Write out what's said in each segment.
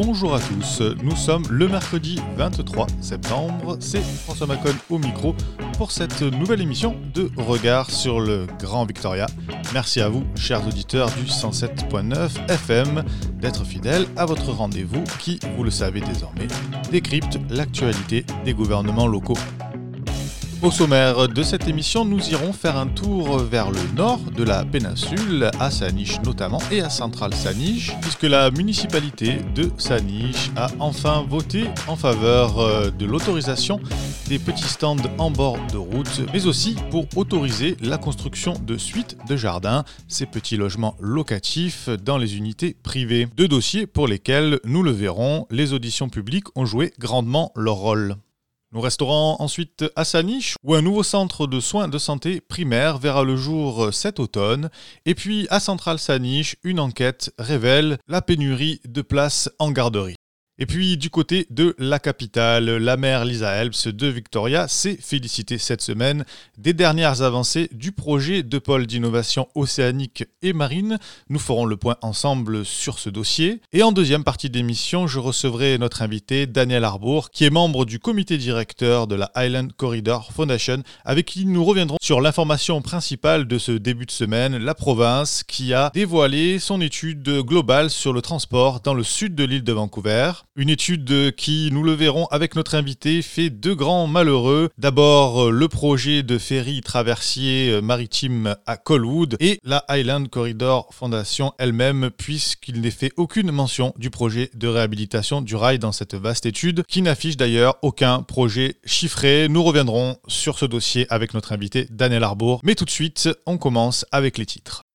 Bonjour à tous, nous sommes le mercredi 23 septembre, c'est François Macon au micro pour cette nouvelle émission de Regard sur le Grand Victoria. Merci à vous, chers auditeurs du 107.9 FM, d'être fidèles à votre rendez-vous qui, vous le savez désormais, décrypte l'actualité des gouvernements locaux. Au sommaire de cette émission, nous irons faire un tour vers le nord de la péninsule, à Saniche notamment, et à Central Saniche, puisque la municipalité de Saniche a enfin voté en faveur euh, de l'autorisation des petits stands en bord de route, mais aussi pour autoriser la construction de suites de jardins, ces petits logements locatifs dans les unités privées. Deux dossiers pour lesquels, nous le verrons, les auditions publiques ont joué grandement leur rôle. Nous resterons ensuite à Saniche, où un nouveau centre de soins de santé primaire verra le jour cet automne. Et puis à Centrale Saniche, une enquête révèle la pénurie de places en garderie. Et puis du côté de la capitale, la maire Lisa Helps de Victoria s'est félicitée cette semaine des dernières avancées du projet de pôle d'innovation océanique et marine. Nous ferons le point ensemble sur ce dossier. Et en deuxième partie d'émission, je recevrai notre invité Daniel Arbour, qui est membre du comité directeur de la Island Corridor Foundation, avec qui nous reviendrons sur l'information principale de ce début de semaine, la province qui a dévoilé son étude globale sur le transport dans le sud de l'île de Vancouver. Une étude qui, nous le verrons avec notre invité, fait deux grands malheureux. D'abord, le projet de ferry traversier maritime à Colwood et la Highland Corridor Foundation elle-même, puisqu'il n'est fait aucune mention du projet de réhabilitation du rail dans cette vaste étude, qui n'affiche d'ailleurs aucun projet chiffré. Nous reviendrons sur ce dossier avec notre invité Daniel Arbour. Mais tout de suite, on commence avec les titres.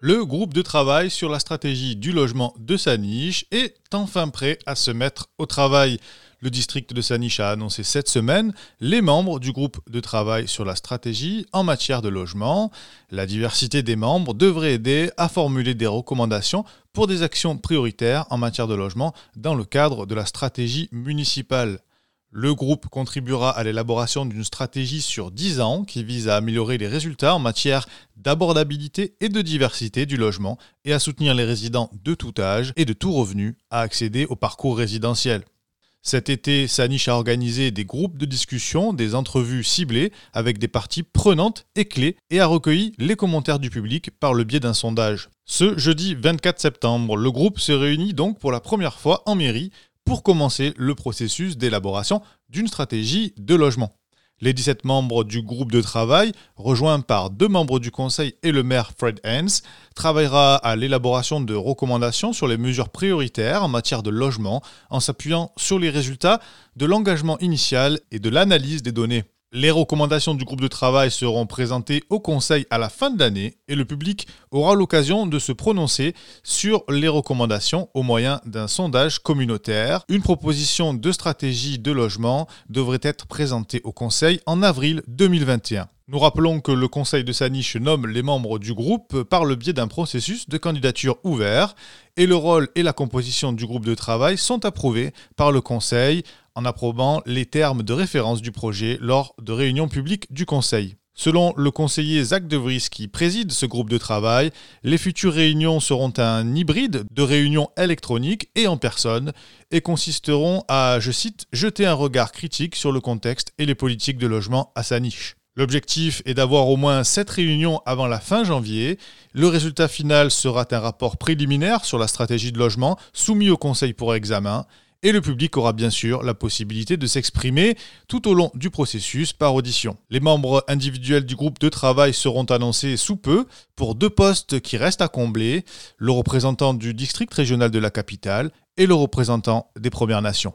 Le groupe de travail sur la stratégie du logement de Saniche est enfin prêt à se mettre au travail. Le district de Saniche a annoncé cette semaine les membres du groupe de travail sur la stratégie en matière de logement. La diversité des membres devrait aider à formuler des recommandations pour des actions prioritaires en matière de logement dans le cadre de la stratégie municipale. Le groupe contribuera à l'élaboration d'une stratégie sur 10 ans qui vise à améliorer les résultats en matière d'abordabilité et de diversité du logement et à soutenir les résidents de tout âge et de tout revenu à accéder au parcours résidentiel. Cet été, Saniche a organisé des groupes de discussion, des entrevues ciblées avec des parties prenantes et clés et a recueilli les commentaires du public par le biais d'un sondage. Ce jeudi 24 septembre, le groupe se réunit donc pour la première fois en mairie pour commencer le processus d'élaboration d'une stratégie de logement. Les 17 membres du groupe de travail, rejoints par deux membres du conseil et le maire Fred Hens, travaillera à l'élaboration de recommandations sur les mesures prioritaires en matière de logement en s'appuyant sur les résultats de l'engagement initial et de l'analyse des données. Les recommandations du groupe de travail seront présentées au Conseil à la fin de l'année et le public aura l'occasion de se prononcer sur les recommandations au moyen d'un sondage communautaire. Une proposition de stratégie de logement devrait être présentée au Conseil en avril 2021. Nous rappelons que le Conseil de Saniche nomme les membres du groupe par le biais d'un processus de candidature ouvert et le rôle et la composition du groupe de travail sont approuvés par le Conseil en approuvant les termes de référence du projet lors de réunions publiques du Conseil. Selon le conseiller Zach De Vries qui préside ce groupe de travail, les futures réunions seront un hybride de réunions électroniques et en personne et consisteront à, je cite, jeter un regard critique sur le contexte et les politiques de logement à sa niche. L'objectif est d'avoir au moins 7 réunions avant la fin janvier. Le résultat final sera un rapport préliminaire sur la stratégie de logement soumis au Conseil pour examen et le public aura bien sûr la possibilité de s'exprimer tout au long du processus par audition. Les membres individuels du groupe de travail seront annoncés sous peu pour deux postes qui restent à combler, le représentant du district régional de la capitale et le représentant des Premières Nations.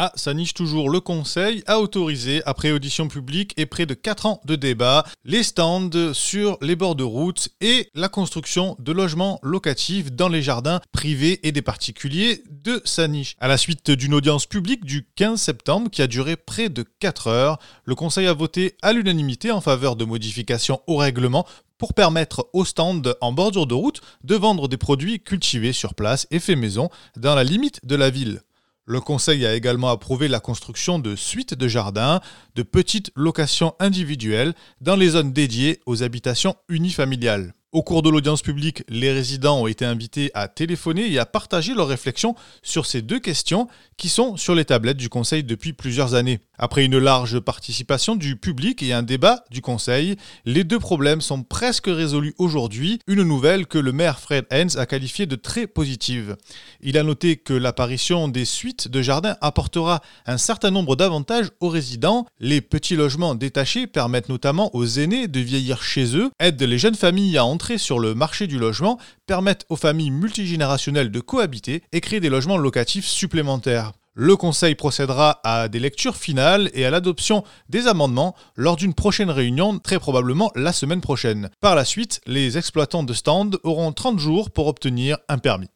Ah, ça niche toujours le Conseil a autorisé, après audition publique et près de 4 ans de débat, les stands sur les bords de route et la construction de logements locatifs dans les jardins privés et des particuliers de Saniche. À la suite d'une audience publique du 15 septembre qui a duré près de 4 heures, le Conseil a voté à l'unanimité en faveur de modifications au règlement pour permettre aux stands en bordure de route de vendre des produits cultivés sur place et faits maison dans la limite de la ville. Le Conseil a également approuvé la construction de suites de jardins, de petites locations individuelles dans les zones dédiées aux habitations unifamiliales. Au cours de l'audience publique, les résidents ont été invités à téléphoner et à partager leurs réflexions sur ces deux questions qui sont sur les tablettes du Conseil depuis plusieurs années. Après une large participation du public et un débat du Conseil, les deux problèmes sont presque résolus aujourd'hui, une nouvelle que le maire Fred Hens a qualifiée de très positive. Il a noté que l'apparition des suites de jardins apportera un certain nombre d'avantages aux résidents. Les petits logements détachés permettent notamment aux aînés de vieillir chez eux, aident les jeunes familles à sur le marché du logement permettent aux familles multigénérationnelles de cohabiter et créer des logements locatifs supplémentaires. Le Conseil procédera à des lectures finales et à l'adoption des amendements lors d'une prochaine réunion, très probablement la semaine prochaine. Par la suite, les exploitants de stands auront 30 jours pour obtenir un permis.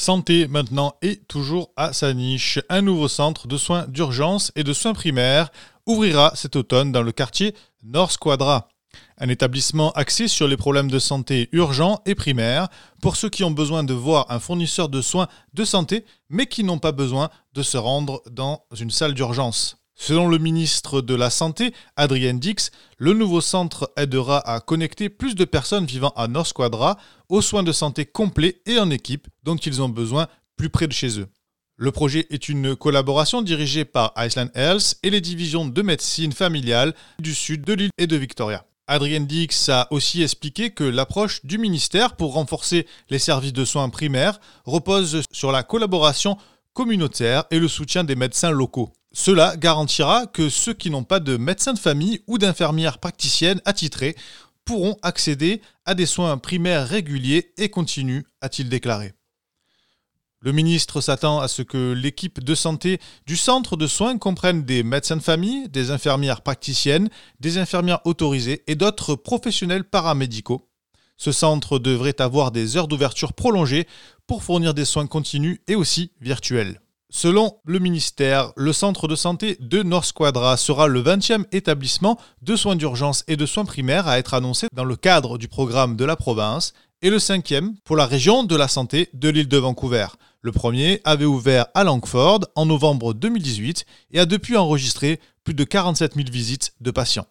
Santé maintenant et toujours à sa niche. Un nouveau centre de soins d'urgence et de soins primaires ouvrira cet automne dans le quartier Nord Squadra. Un établissement axé sur les problèmes de santé urgents et primaires pour ceux qui ont besoin de voir un fournisseur de soins de santé mais qui n'ont pas besoin de se rendre dans une salle d'urgence. Selon le ministre de la Santé, Adrien Dix, le nouveau centre aidera à connecter plus de personnes vivant à North Quadra aux soins de santé complets et en équipe dont ils ont besoin plus près de chez eux. Le projet est une collaboration dirigée par Iceland Health et les divisions de médecine familiale du sud de l'île et de Victoria. Adrien Dix a aussi expliqué que l'approche du ministère pour renforcer les services de soins primaires repose sur la collaboration communautaire et le soutien des médecins locaux. Cela garantira que ceux qui n'ont pas de médecin de famille ou d'infirmière praticienne attitrée pourront accéder à des soins primaires réguliers et continus, a-t-il déclaré. Le ministre s'attend à ce que l'équipe de santé du centre de soins comprenne des médecins de famille, des infirmières praticiennes, des infirmières autorisées et d'autres professionnels paramédicaux. Ce centre devrait avoir des heures d'ouverture prolongées pour fournir des soins continus et aussi virtuels. Selon le ministère, le centre de santé de North Squadra sera le 20e établissement de soins d'urgence et de soins primaires à être annoncé dans le cadre du programme de la province et le cinquième pour la région de la santé de l'île de Vancouver. Le premier avait ouvert à Langford en novembre 2018 et a depuis enregistré plus de 47 000 visites de patients.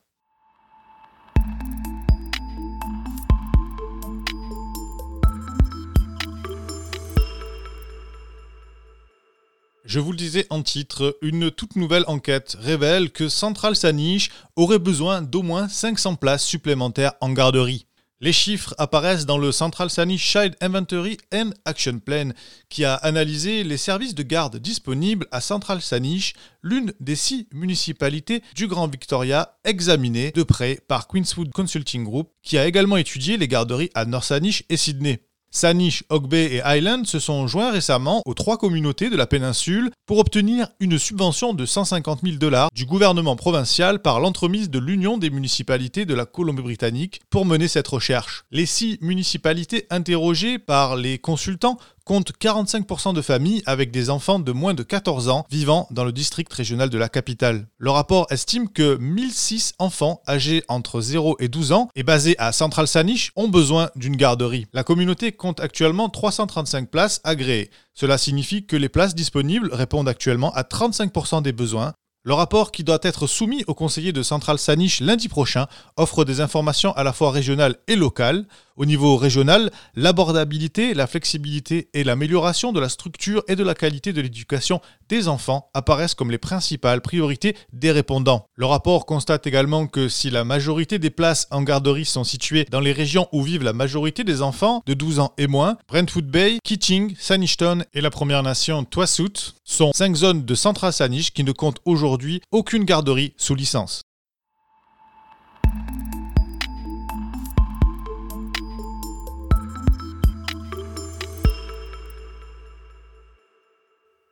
Je vous le disais en titre, une toute nouvelle enquête révèle que Central Saniche aurait besoin d'au moins 500 places supplémentaires en garderie. Les chiffres apparaissent dans le Central Sanish Child Inventory and Action Plan, qui a analysé les services de garde disponibles à Central Sanish, l'une des six municipalités du Grand Victoria examinées de près par Queenswood Consulting Group, qui a également étudié les garderies à North Sanish et Sydney. Sanish, Hog et Island se sont joints récemment aux trois communautés de la péninsule pour obtenir une subvention de 150 000 dollars du gouvernement provincial par l'entremise de l'Union des municipalités de la Colombie-Britannique pour mener cette recherche. Les six municipalités interrogées par les consultants compte 45% de familles avec des enfants de moins de 14 ans vivant dans le district régional de la capitale. Le rapport estime que 1006 enfants âgés entre 0 et 12 ans et basés à Central Sanish ont besoin d'une garderie. La communauté compte actuellement 335 places agréées. Cela signifie que les places disponibles répondent actuellement à 35% des besoins le rapport, qui doit être soumis au conseiller de Central Sanish lundi prochain, offre des informations à la fois régionales et locales. Au niveau régional, l'abordabilité, la flexibilité et l'amélioration de la structure et de la qualité de l'éducation des enfants apparaissent comme les principales priorités des répondants. Le rapport constate également que si la majorité des places en garderie sont situées dans les régions où vivent la majorité des enfants de 12 ans et moins, Brentwood Bay, Keating, Sanishton et la Première Nation Twasut sont cinq zones de Central Sanish qui ne comptent aujourd'hui aucune garderie sous licence.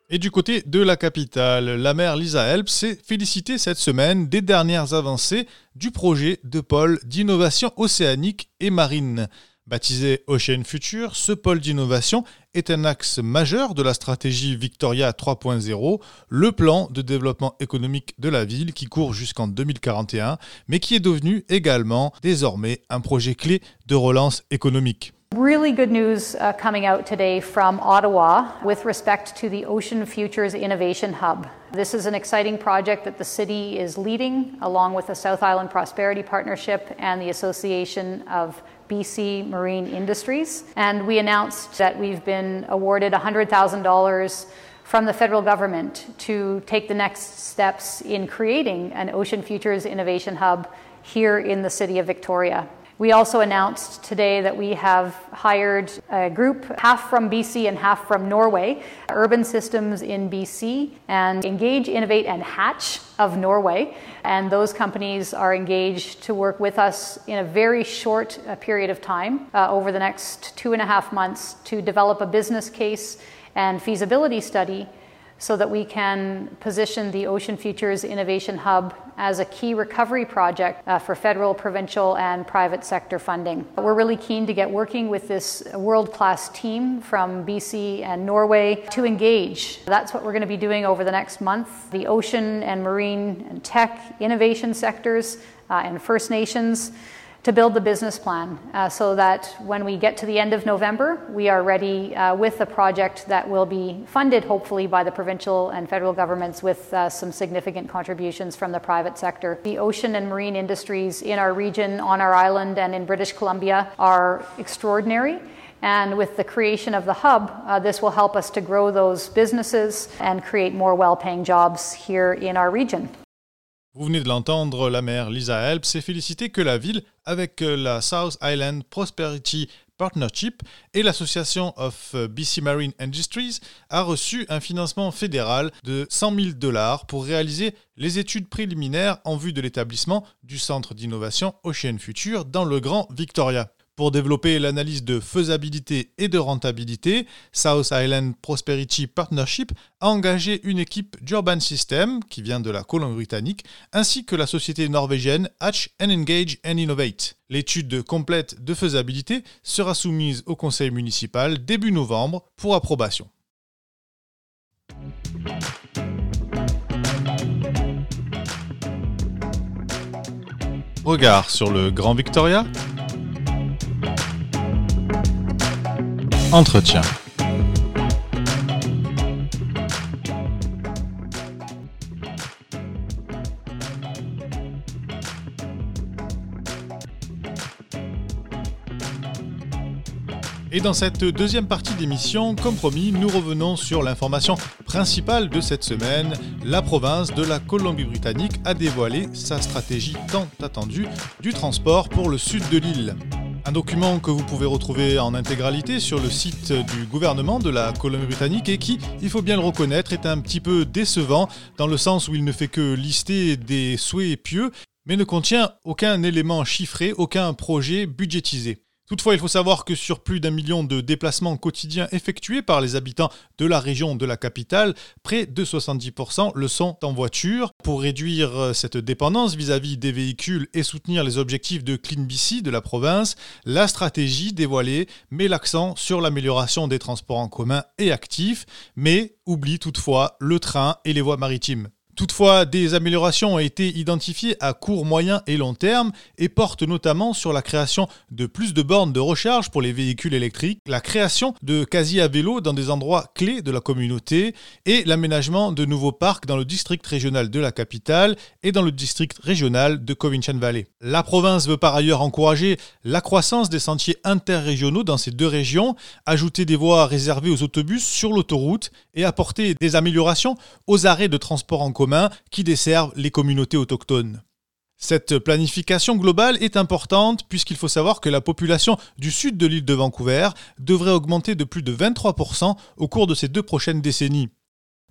Et du côté de la capitale, la maire Lisa Help s'est félicitée cette semaine des dernières avancées du projet de pôle d'innovation océanique et marine. Baptisé Ocean Future, ce pôle d'innovation est un axe majeur de la stratégie Victoria 3.0, le plan de développement économique de la ville qui court jusqu'en 2041, mais qui est devenu également désormais un projet clé de relance économique. Really good news uh, coming out today from Ottawa with respect to the Ocean Futures Innovation Hub. This is an exciting project that the city is leading along with the South Island Prosperity Partnership and the Association of BC Marine Industries. And we announced that we've been awarded $100,000 from the federal government to take the next steps in creating an Ocean Futures Innovation Hub here in the city of Victoria. We also announced today that we have hired a group, half from BC and half from Norway, Urban Systems in BC, and Engage, Innovate, and Hatch of Norway. And those companies are engaged to work with us in a very short uh, period of time, uh, over the next two and a half months, to develop a business case and feasibility study so that we can position the Ocean Futures Innovation Hub as a key recovery project uh, for federal, provincial, and private sector funding. We're really keen to get working with this world class team from BC and Norway to engage. That's what we're going to be doing over the next month. The ocean and marine and tech innovation sectors uh, and First Nations to build the business plan uh, so that when we get to the end of November, we are ready uh, with a project that will be funded hopefully by the provincial and federal governments with uh, some significant contributions from the private sector. The ocean and marine industries in our region, on our island, and in British Columbia are extraordinary. And with the creation of the hub, uh, this will help us to grow those businesses and create more well paying jobs here in our region. Vous venez de l'entendre, la maire Lisa Help s'est félicitée que la ville, avec euh, la South Island Prosperity Partnership et l'Association of euh, BC Marine Industries, a reçu un financement fédéral de 100 000 dollars pour réaliser les études préliminaires en vue de l'établissement du Centre d'innovation Ocean Future dans le Grand Victoria. Pour développer l'analyse de faisabilité et de rentabilité, South Island Prosperity Partnership a engagé une équipe d'Urban System, qui vient de la Colombie-Britannique, ainsi que la société norvégienne Hatch and Engage and Innovate. L'étude complète de faisabilité sera soumise au conseil municipal début novembre pour approbation. Regard sur le Grand Victoria Entretien. Et dans cette deuxième partie d'émission, comme promis, nous revenons sur l'information principale de cette semaine. La province de la Colombie-Britannique a dévoilé sa stratégie tant attendue du transport pour le sud de l'île. Un document que vous pouvez retrouver en intégralité sur le site du gouvernement de la Colombie-Britannique et qui, il faut bien le reconnaître, est un petit peu décevant dans le sens où il ne fait que lister des souhaits pieux mais ne contient aucun élément chiffré, aucun projet budgétisé. Toutefois, il faut savoir que sur plus d'un million de déplacements quotidiens effectués par les habitants de la région de la capitale, près de 70% le sont en voiture. Pour réduire euh, cette dépendance vis-à-vis des véhicules et soutenir les objectifs de Clean BC de la province, la stratégie dévoilée met l'accent sur l'amélioration des transports en commun et actifs, mais oublie toutefois le train et les voies maritimes. Toutefois, des améliorations ont été identifiées à court, moyen et long terme et portent notamment sur la création de plus de bornes de recharge pour les véhicules électriques, la création de casiers à vélo dans des endroits clés de la communauté et l'aménagement de nouveaux parcs dans le district régional de la capitale et dans le district régional de Covington Valley. La province veut par ailleurs encourager la croissance des sentiers interrégionaux dans ces deux régions, ajouter des voies réservées aux autobus sur l'autoroute et apporter des améliorations aux arrêts de transport en commun qui desservent les communautés autochtones. Cette planification globale est importante puisqu'il faut savoir que la population du sud de l'île de Vancouver devrait augmenter de plus de 23% au cours de ces deux prochaines décennies.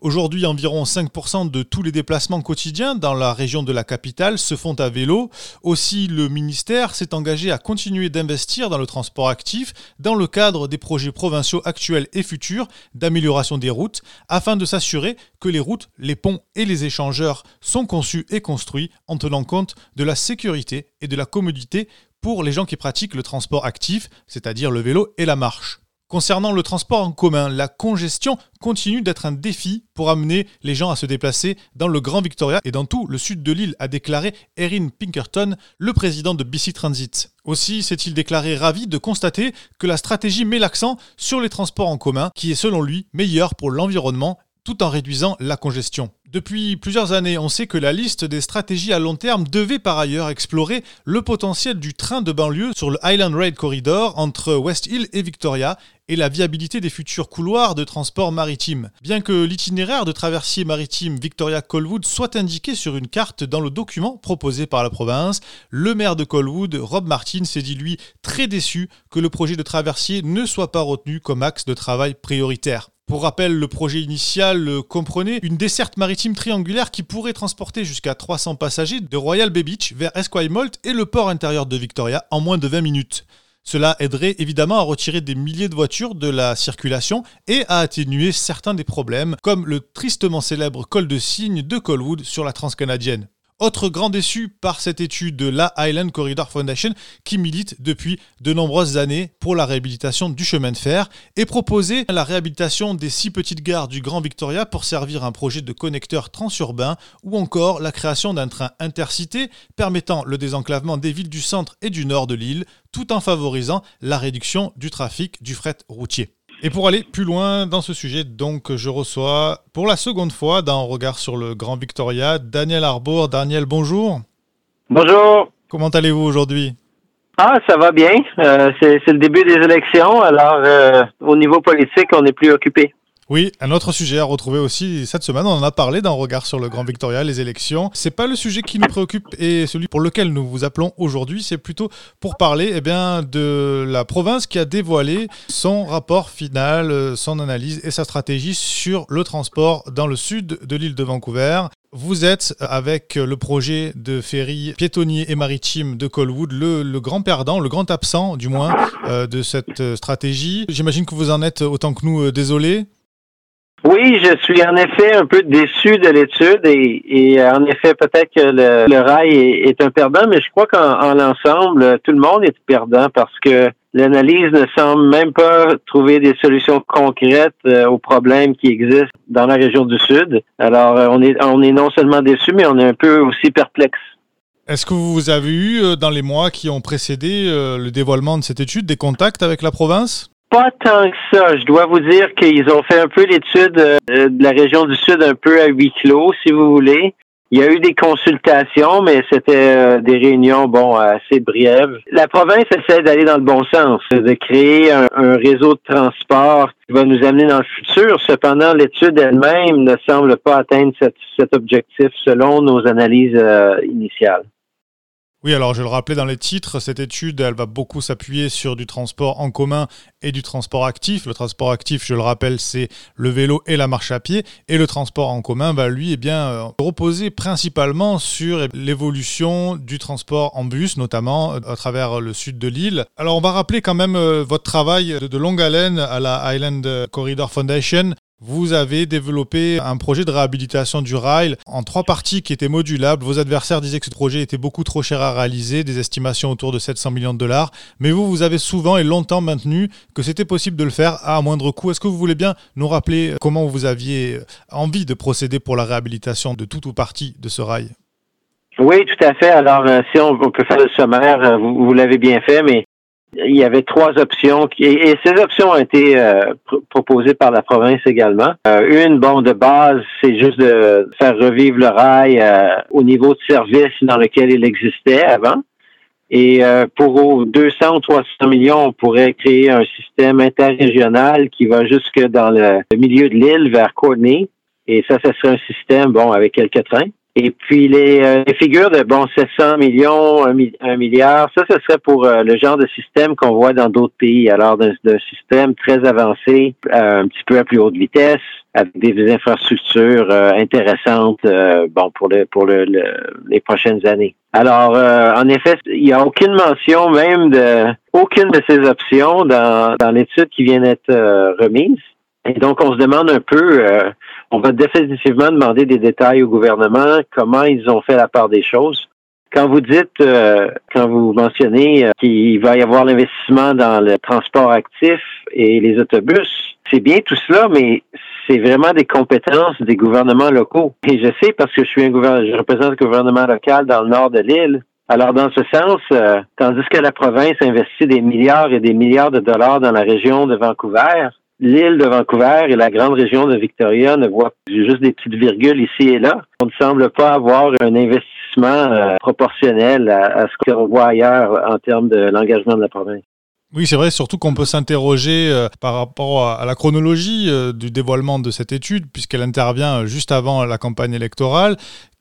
Aujourd'hui, environ 5% de tous les déplacements quotidiens dans la région de la capitale se font à vélo. Aussi, le ministère s'est engagé à continuer d'investir dans le transport actif dans le cadre des projets provinciaux actuels et futurs d'amélioration des routes, afin de s'assurer que les routes, les ponts et les échangeurs sont conçus et construits en tenant compte de la sécurité et de la commodité pour les gens qui pratiquent le transport actif, c'est-à-dire le vélo et la marche. Concernant le transport en commun, la congestion continue d'être un défi pour amener les gens à se déplacer dans le Grand Victoria et dans tout le sud de l'île, a déclaré Erin Pinkerton, le président de BC Transit. Aussi s'est-il déclaré ravi de constater que la stratégie met l'accent sur les transports en commun, qui est selon lui meilleur pour l'environnement tout en réduisant la congestion. Depuis plusieurs années, on sait que la liste des stratégies à long terme devait par ailleurs explorer le potentiel du train de banlieue sur le Island Rail Corridor entre West Hill et Victoria et la viabilité des futurs couloirs de transport maritime. Bien que l'itinéraire de traversier maritime Victoria-Colwood soit indiqué sur une carte dans le document proposé par la province, le maire de Colwood, Rob Martin, s'est dit lui très déçu que le projet de traversier ne soit pas retenu comme axe de travail prioritaire. Pour rappel, le projet initial comprenait une desserte maritime triangulaire qui pourrait transporter jusqu'à 300 passagers de Royal Bay Beach vers Esquimalt et le port intérieur de Victoria en moins de 20 minutes. Cela aiderait évidemment à retirer des milliers de voitures de la circulation et à atténuer certains des problèmes, comme le tristement célèbre col de cygne de Colwood sur la transcanadienne. Autre grand déçu par cette étude de la Island Corridor Foundation qui milite depuis de nombreuses années pour la réhabilitation du chemin de fer et proposait la réhabilitation des six petites gares du Grand Victoria pour servir un projet de connecteur transurbain ou encore la création d'un train intercité permettant le désenclavement des villes du centre et du nord de l'île tout en favorisant la réduction du trafic du fret routier. Et pour aller plus loin dans ce sujet, donc je reçois pour la seconde fois dans Regard sur le Grand Victoria Daniel Arbour. Daniel, bonjour. Bonjour. Comment allez-vous aujourd'hui? Ah, ça va bien. Euh, c'est le début des élections, alors euh, au niveau politique, on est plus occupé. Oui, un autre sujet à retrouver aussi cette semaine, on en a parlé dans Regard sur le Grand Victoria, les élections. C'est pas le sujet qui nous préoccupe et celui pour lequel nous vous appelons aujourd'hui, c'est plutôt pour parler eh bien, de la province qui a dévoilé son rapport final, son analyse et sa stratégie sur le transport dans le sud de l'île de Vancouver. Vous êtes, avec le projet de ferry piétonnier et maritime de Colwood, le, grand perdant, le grand absent du moins euh, de cette stratégie. J'imagine que vous en êtes autant que nous euh, désolé. Oui, je suis en effet un peu déçu de l'étude et, en effet peut-être que le, rail est, un perdant, mais je crois qu'en l'ensemble, tout le monde est perdant parce que l'analyse ne semble même pas trouver des solutions concrètes euh, aux problèmes qui existent dans la région du Sud. Alors, euh, on est, on est non seulement déçu, mais on est un peu aussi perplexe. Est-ce que vous avez eu, euh, dans les mois qui ont précédé le dévoilement de cette étude, des contacts avec la province? Pas tant que ça. Je dois vous dire qu'ils ont fait un peu l'étude euh, de la région du Sud un peu à huis clos, si vous voulez. Il y a eu des consultations, mais c'était euh, des réunions, bon, assez brèves. La province essaie d'aller dans le bon sens, de créer un, réseau de transport qui va nous amener dans le futur. Cependant, l'étude elle-même ne semble pas atteindre cet objectif selon nos analyses euh, initiales. Oui, alors je le rappelais dans les titres, cette étude, elle va beaucoup s'appuyer sur du transport en commun et du transport actif. Le transport actif, je le rappelle, c'est le vélo et la marche à pied. Et le transport en commun va, lui, eh bien, euh, reposer principalement sur l'évolution du transport en bus, notamment euh, à travers le sud de l'île. Alors, on va rappeler quand même euh, votre travail de longue haleine à la Island Corridor Foundation vous avez développé un projet de réhabilitation du rail en trois parties qui étaient modulables. Vos adversaires disaient que ce projet était beaucoup trop cher à réaliser, des estimations autour de 700 millions de dollars. Mais vous, vous avez souvent et longtemps maintenu que c'était possible de le faire à moindre coût. Est-ce que vous voulez bien nous rappeler comment vous aviez envie de procéder pour la réhabilitation de toute ou partie de ce rail? Oui, tout à fait. Alors, euh, si on, peut faire le sommaire, euh, vous l'avez bien fait, mais il y avait trois options et, ces options ont été euh, proposées par la province également. Euh, une, bon, de base, c'est juste de faire revivre le rail euh, au niveau de service dans lequel il existait avant. Et pour 200 ou 300 millions, on pourrait créer un système interrégional qui va jusque dans le, milieu de l'île vers Courtney. Et ça, ce serait un système, bon, avec quelques trains. Et puis les, euh, les, figures de bon 700 millions, 1, milliard, ça, ce serait pour euh, le genre de système qu'on voit dans d'autres pays. Alors d'un système très avancé, euh, un petit peu à plus haute vitesse, avec des, infrastructures intéressantes, bon pour le pour le, les prochaines années. Alors en effet, il n'y a aucune mention même de aucune de ces options dans dans l'étude qui vient d'être remise. Et donc on se demande un peu on va définitivement demander des détails au gouvernement, comment ils ont fait la part des choses. Quand vous dites, euh, quand vous mentionnez euh, qu'il va y avoir l'investissement dans le transport actif et les autobus, c'est bien tout cela, mais c'est vraiment des compétences des gouvernements locaux. Et je sais parce que je suis un gouvernement, je représente le gouvernement local dans le nord de l'île. Alors, dans ce sens, euh, tandis que la province investit des milliards et des milliards de dollars dans la région de Vancouver, l'île de Vancouver et la grande région de Victoria ne voient juste des petites virgules ici et là. On ne semble pas avoir un investissement euh, proportionnel à, ce qu'on voit ailleurs en termes de l'engagement de la province. Oui, c'est vrai, surtout qu'on peut s'interroger euh, par rapport à, la chronologie euh, du dévoilement de cette étude, puisqu'elle intervient juste avant la campagne électorale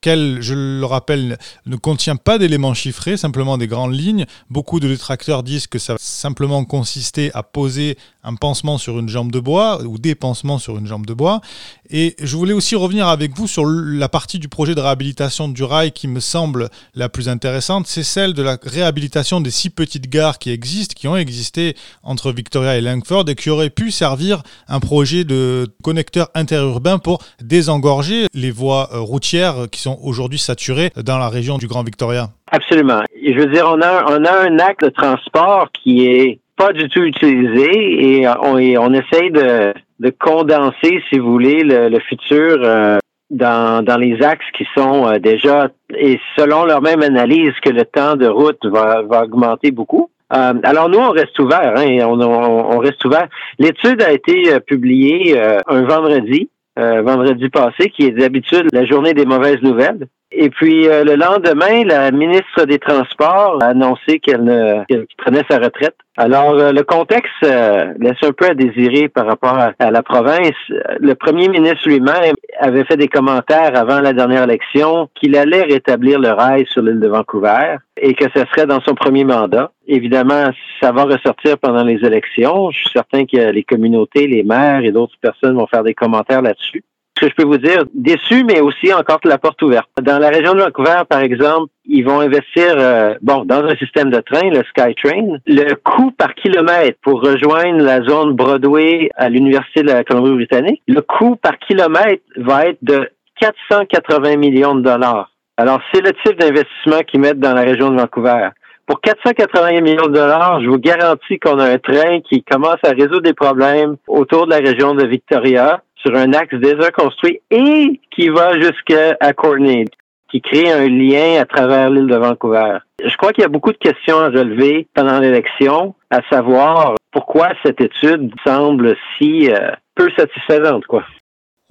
je le rappelle, ne contient pas d'éléments chiffrés, simplement des grandes lignes. Beaucoup de détracteurs disent que ça va simplement consister à poser un pansement sur une jambe de bois ou des pansements sur une jambe de bois. Et je voulais aussi revenir avec vous sur la partie du projet de réhabilitation du rail qui me semble la plus intéressante, c'est celle de la réhabilitation des six petites gares qui existent, qui ont existé entre Victoria et Langford et qui auraient pu servir un projet de connecteur interurbain pour désengorger les voies euh, routières qui sont aujourd'hui saturés dans la région du Grand Victoria. Absolument. Je veux dire, on a, on a un acte de transport qui est pas du tout utilisé et on, on essaye de, de condenser, si vous voulez, le, futur euh, dans, dans les axes qui sont euh, déjà, et selon leur même analyse, que le temps de route va, va augmenter beaucoup. Euh, alors nous, on reste ouvert, hein, on, on, reste ouvert. L'étude a été publiée un vendredi euh, vendredi passé, qui est d'habitude la journée des mauvaises nouvelles. Et puis euh, le lendemain, la ministre des Transports a annoncé qu'elle prenait sa retraite. Alors euh, le contexte laisse un peu à désirer par rapport à, la province. Le premier ministre lui-même avait fait des commentaires avant la dernière élection qu'il allait rétablir le rail sur l'île de Vancouver et que ce serait dans son premier mandat. Évidemment, ça va ressortir pendant les élections. Je suis certain que les communautés, les maires et d'autres personnes vont faire des commentaires là-dessus. Ce que je peux vous dire, déçu, mais aussi encore la porte ouverte. Dans la région de Vancouver, par exemple, ils vont investir, euh, bon, dans un système de train, le SkyTrain. Le coût par kilomètre pour rejoindre la zone Broadway à l'Université de la Colombie-Britannique, le coût par kilomètre va être de 480 millions de dollars. Alors, c'est le type d'investissement qu'ils mettent dans la région de Vancouver. Pour 480 millions de dollars, je vous garantis qu'on a un train qui commence à résoudre des problèmes autour de la région de Victoria sur un axe déjà construit et qui va jusqu'à Courtney, qui crée un lien à travers l'île de Vancouver. Je crois qu'il y a beaucoup de questions à relever pendant l'élection, à savoir pourquoi cette étude semble si euh, peu satisfaisante, quoi.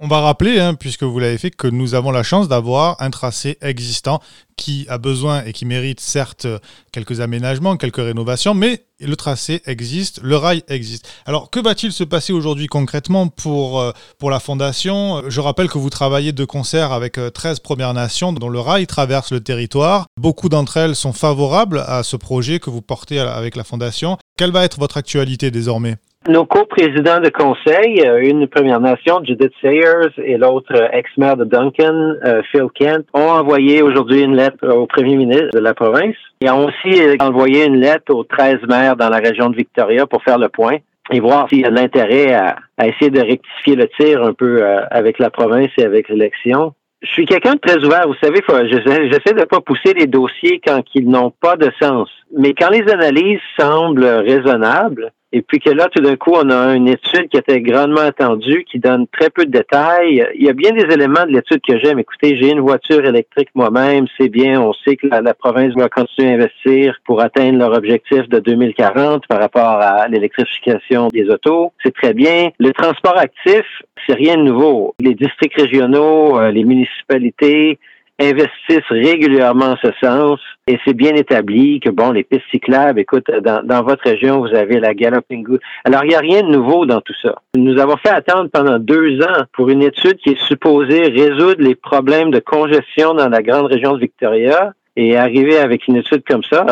On va rappeler, hein, puisque vous l'avez fait, que nous avons la chance d'avoir un tracé existant qui a besoin et qui mérite certes quelques aménagements, quelques rénovations, mais le tracé existe, le rail existe. Alors que va-t-il se passer aujourd'hui concrètement pour, euh, pour la Fondation? Je rappelle que vous travaillez de concert avec 13 euh, Premières Nations dont le rail traverse le territoire. Beaucoup d'entre elles sont favorables à ce projet que vous portez avec la Fondation. Quelle va être votre actualité désormais? Nos co-présidents de conseil, euh, une Première Nation, Judith Sayers, et l'autre euh, ex-maire de Duncan, euh, Phil Kent, ont envoyé aujourd'hui une lettre au premier ministre de la province. Ils ont aussi envoyé une lettre aux 13 maires dans la région de Victoria pour faire le point et voir s'il y a de l'intérêt à, essayer de rectifier le tir un peu avec la province et avec l'élection. Je suis quelqu'un de très ouvert. Vous savez, j'essaie de ne pas pousser les dossiers quand ils n'ont pas de sens. Mais quand les analyses semblent raisonnables, et puis que là, tout d'un coup, on a une étude qui était grandement attendue, qui donne très peu de détails. Il y a bien des éléments de l'étude que j'aime. Écoutez, j'ai une voiture électrique moi-même, c'est bien. On sait que la, province va continuer à investir pour atteindre leur objectif de 2040 par rapport à l'électrification des autos. C'est très bien. Le transport actif, c'est rien de nouveau. Les districts régionaux, euh, les municipalités, investissent régulièrement en ce sens. Et c'est bien établi que bon les pistes cyclables écoute dans, dans votre région vous avez la Galloping alors il n'y a rien de nouveau dans tout ça. Nous avons fait attendre pendant deux ans pour une étude qui est supposée résoudre les problèmes de congestion dans la grande région de Victoria et arriver avec une étude comme ça,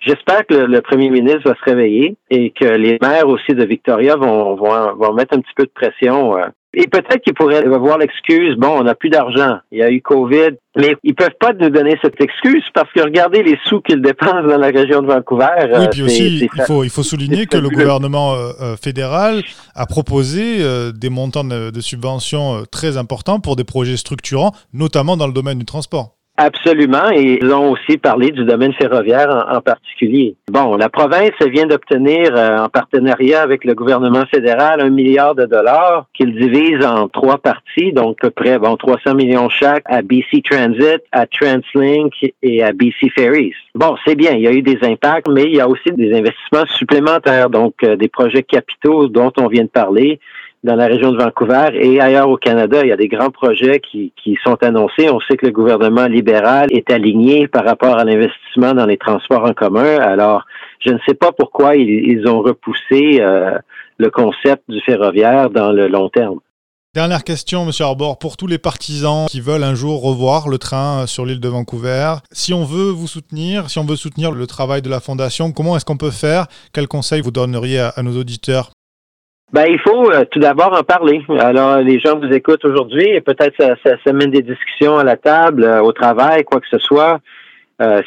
j'espère que le, premier ministre va se réveiller et que les maires aussi de Victoria vont, vont, vont mettre un petit peu de pression euh, et peut-être qu'ils pourraient avoir l'excuse, bon, on n'a plus d'argent, il y a eu COVID, mais ils peuvent pas nous donner cette excuse parce que regardez les sous qu'ils dépensent dans la région de Vancouver. Oui, puis aussi, il faut, il faut souligner que le gouvernement euh, euh, fédéral a proposé euh, des montants de subventions très importants pour des projets structurants, notamment dans le domaine du transport. Absolument, et ils ont aussi parlé du domaine ferroviaire en, particulier. Bon, la province vient d'obtenir euh, en partenariat avec le gouvernement fédéral un milliard de dollars qu'il divise en trois parties, donc à peu près bon 300 millions chaque à BC Transit, à TransLink et à BC Ferries. Bon, c'est bien, il y a eu des impacts, mais il y a aussi des investissements supplémentaires, donc euh, des projets capitaux dont on vient de parler dans la région de Vancouver et ailleurs au Canada, il y a des grands projets qui, sont annoncés. On sait que le gouvernement libéral est aligné par rapport à l'investissement dans les transports en commun. Alors, je ne sais pas pourquoi ils, ont repoussé euh, le concept du ferroviaire dans le long terme. Dernière question, Monsieur Arbor, pour tous les partisans qui veulent un jour revoir le train sur l'île de Vancouver, si on veut vous soutenir, si on veut soutenir le travail de la Fondation, comment est-ce qu'on peut faire? Quels conseils vous donneriez à nos auditeurs? Ben, il faut euh, tout d'abord en parler. Alors, les gens vous écoutent aujourd'hui et peut-être ça, ça, mène des discussions à la table, euh, au travail, quoi que ce soit. Euh,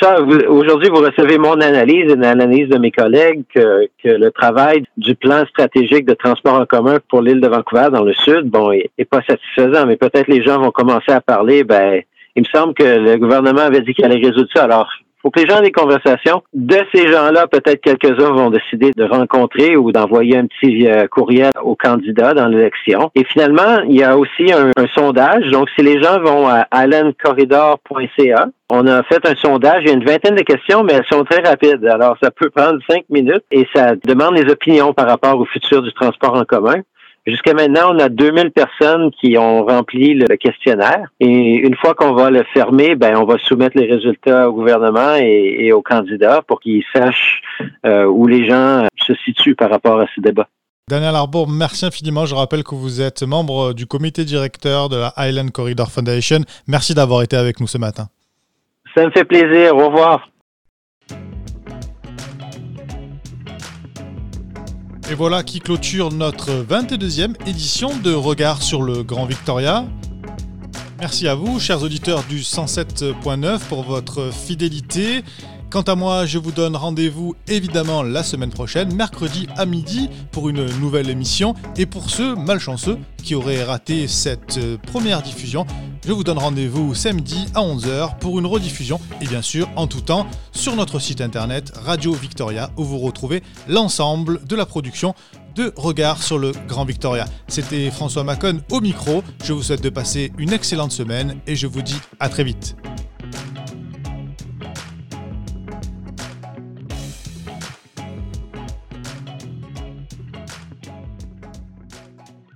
ça, aujourd'hui, vous recevez mon analyse et l'analyse de mes collègues que, que, le travail du plan stratégique de transport en commun pour l'île de Vancouver dans le sud, bon, est, est pas satisfaisant, mais peut-être les gens vont commencer à parler, ben, il me semble que le gouvernement avait dit qu'il allait résoudre ça. Alors, faut les gens des conversations. De ces gens-là, peut-être quelques-uns vont décider de rencontrer ou d'envoyer un petit euh, courriel aux candidats dans l'élection. Et finalement, il y a aussi un, sondage. Donc, si les gens vont à allencorridor.ca, on a fait un sondage, il y a une vingtaine de questions, mais elles sont très rapides. Alors, ça peut prendre cinq minutes et ça demande les opinions par rapport au futur du transport en commun. Jusqu'à maintenant, on a 2000 personnes qui ont rempli le questionnaire. Et une fois qu'on va le fermer, ben, on va soumettre les résultats au gouvernement et, aux candidats pour qu'ils sachent euh, où les gens se situent par rapport à ce débat. Daniel Arbour, merci infiniment. Je rappelle que vous êtes membre du comité directeur de la Island Corridor Foundation. Merci d'avoir été avec nous ce matin. Ça me fait plaisir. Au revoir. Et voilà qui clôture notre 22e édition de Regard sur le Grand Victoria. Merci à vous, chers auditeurs du 107.9, pour votre fidélité. Quant à moi, je vous donne rendez-vous évidemment la semaine prochaine, mercredi à midi, pour une nouvelle émission. Et pour ceux malchanceux qui auraient raté cette euh, première diffusion, je vous donne rendez-vous samedi à 11h pour une rediffusion et bien sûr en tout temps sur notre site internet Radio Victoria où vous retrouvez l'ensemble de la production de Regard sur le Grand Victoria. C'était François Macon au micro. Je vous souhaite de passer une excellente semaine et je vous dis à très vite.